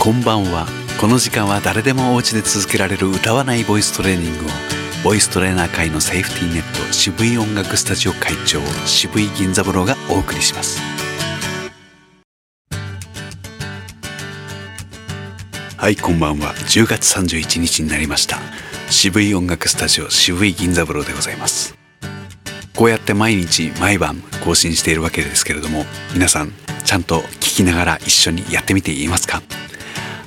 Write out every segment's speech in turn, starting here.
こんばんは。この時間は誰でもお家で続けられる歌わないボイストレーニングをボイストレーナー界のセーフティーネット渋い音楽スタジオ会長渋い銀座風呂がお送りします。はいこんばんは。10月31日になりました。渋い音楽スタジオ渋い銀座風呂でございます。こうやって毎日毎晩更新しているわけですけれども皆さんちゃんと聞きながら一緒にやってみていますか？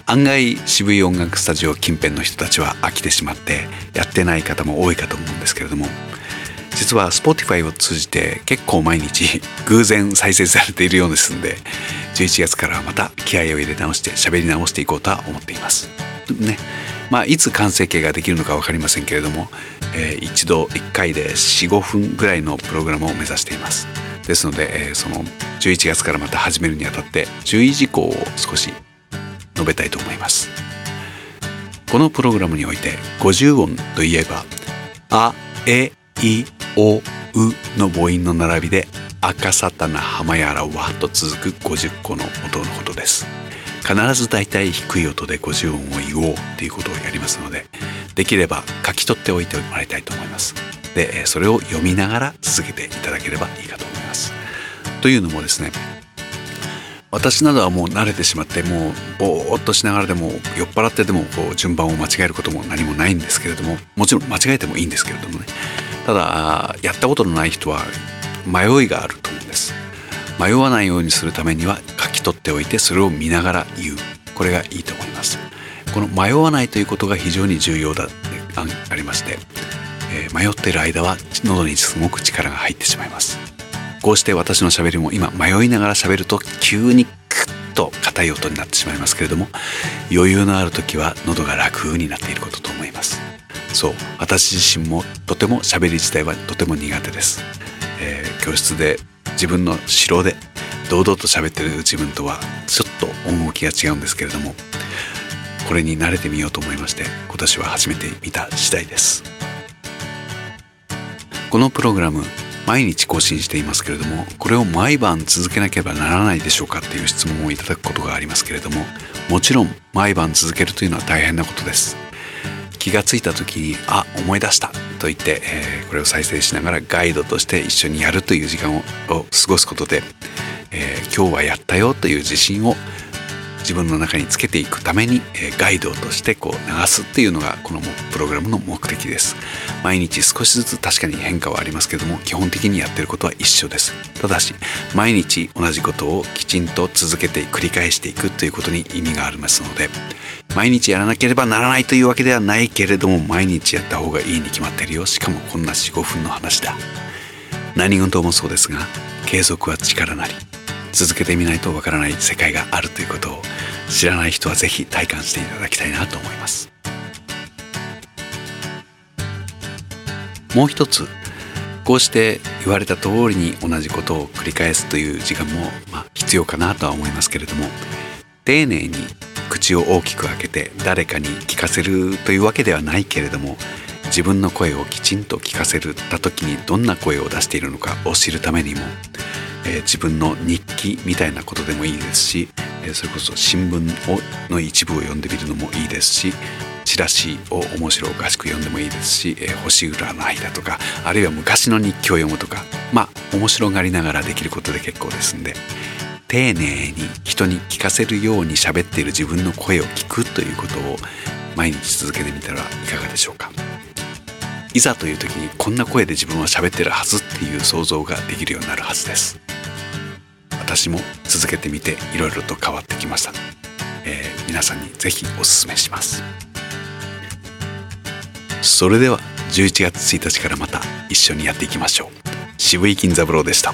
案外渋い音楽スタジオ近辺の人たちは飽きてしまってやってない方も多いかと思うんですけれども実は Spotify を通じて結構毎日 偶然再生されているようですんで11月からまた気合を入れ直して喋り直していこうとは思っています。ね。まあいつ完成形ができるのか分かりませんけれども、えー、一度1回で45分ぐらいのプログラムを目指しています。ですので、えー、その11月からまた始めるにあたって注意事項を少し述べたいと思います。このプログラムにおいて50音といえば「あ」「え」「い」「お」「う」の母音の並びで「赤さたな浜やらわ」と続く50個の音のことです。必ず大体低い音で50音を言おうということをやりますのでできれば書き取っておいてもらいたいと思います。でそれを読みながら続けていただければいいかと思います。というのもですね私などはもう慣れてしまってもうぼーっとしながらでも酔っ払ってでもこう順番を間違えることも何もないんですけれどももちろん間違えてもいいんですけれどもね。ただやったことのない人は迷いがあると思うんです。迷わないようにするためには書き取っておいてそれを見ながら言う。これがいいと思います。この迷わないということが非常に重要だってありまして、えー、迷っている間は喉にすごく力が入ってしまいます。こうして私のしゃべりも今迷いながら喋ると急にクッと硬い音になってしまいますけれども余裕のある時は喉が楽になっていることと思います。そう私自身もとても喋り自体はとても苦手です、えー、教室で自分の城で堂々と喋ってる自分とはちょっと趣が違うんですけれどもこれに慣れてみようと思いまして今年は初めて見た次第です。このプログラム毎日更新していますけれどもこれを毎晩続けなければならないでしょうかっていう質問をいただくことがありますけれどももちろん毎晩続けるというのは大変なことです。気がついた時に「あ思い出した」と言って、えー、これを再生しながらガイドとして一緒にやるという時間を過ごすことで、えー、今日はやったよという自信を自分の中につけていくために、えガイドとしてこう流すっていうのがこのプログラムの目的です。毎日少しずつ確かに変化はありますけども基本的にやってることは一緒です。ただし毎日同じことをきちんと続けて繰り返していくということに意味がありますので毎日やらなければならないというわけではないけれども毎日やった方がいいに決まってるよ。しかもこんな45分の話だ。何事もそうですが継続は力なり。続けてみないとわからない世界があるということを知らない人は是非体感していただきたいなと思います。もう一つこうして言われた通りに同じことを繰り返すという時間も、まあ、必要かなとは思いますけれども丁寧に口を大きく開けて誰かに聞かせるというわけではないけれども自分の声をきちんと聞かせた時にどんな声を出しているのかを知るためにもえー、自分の日記みたいなことでもいいですし、えー、それこそ新聞をの一部を読んでみるのもいいですしチラシを面白おかしく読んでもいいですし、えー、星占いだとかあるいは昔の日記を読むとかまあ面白がりながらできることで結構ですんで丁寧に人に聞かせるように喋っている自分の声を聞くということを毎日続けてみたらいかがでしょうか。いざという時にこんな声で自分は喋ってるはずっていう想像ができるようになるはずです私も続けてみていろいろと変わってきました、えー、皆さんにぜひおすすめします。それでは11月1日からまた一緒にやっていきましょう。渋井金三郎でした。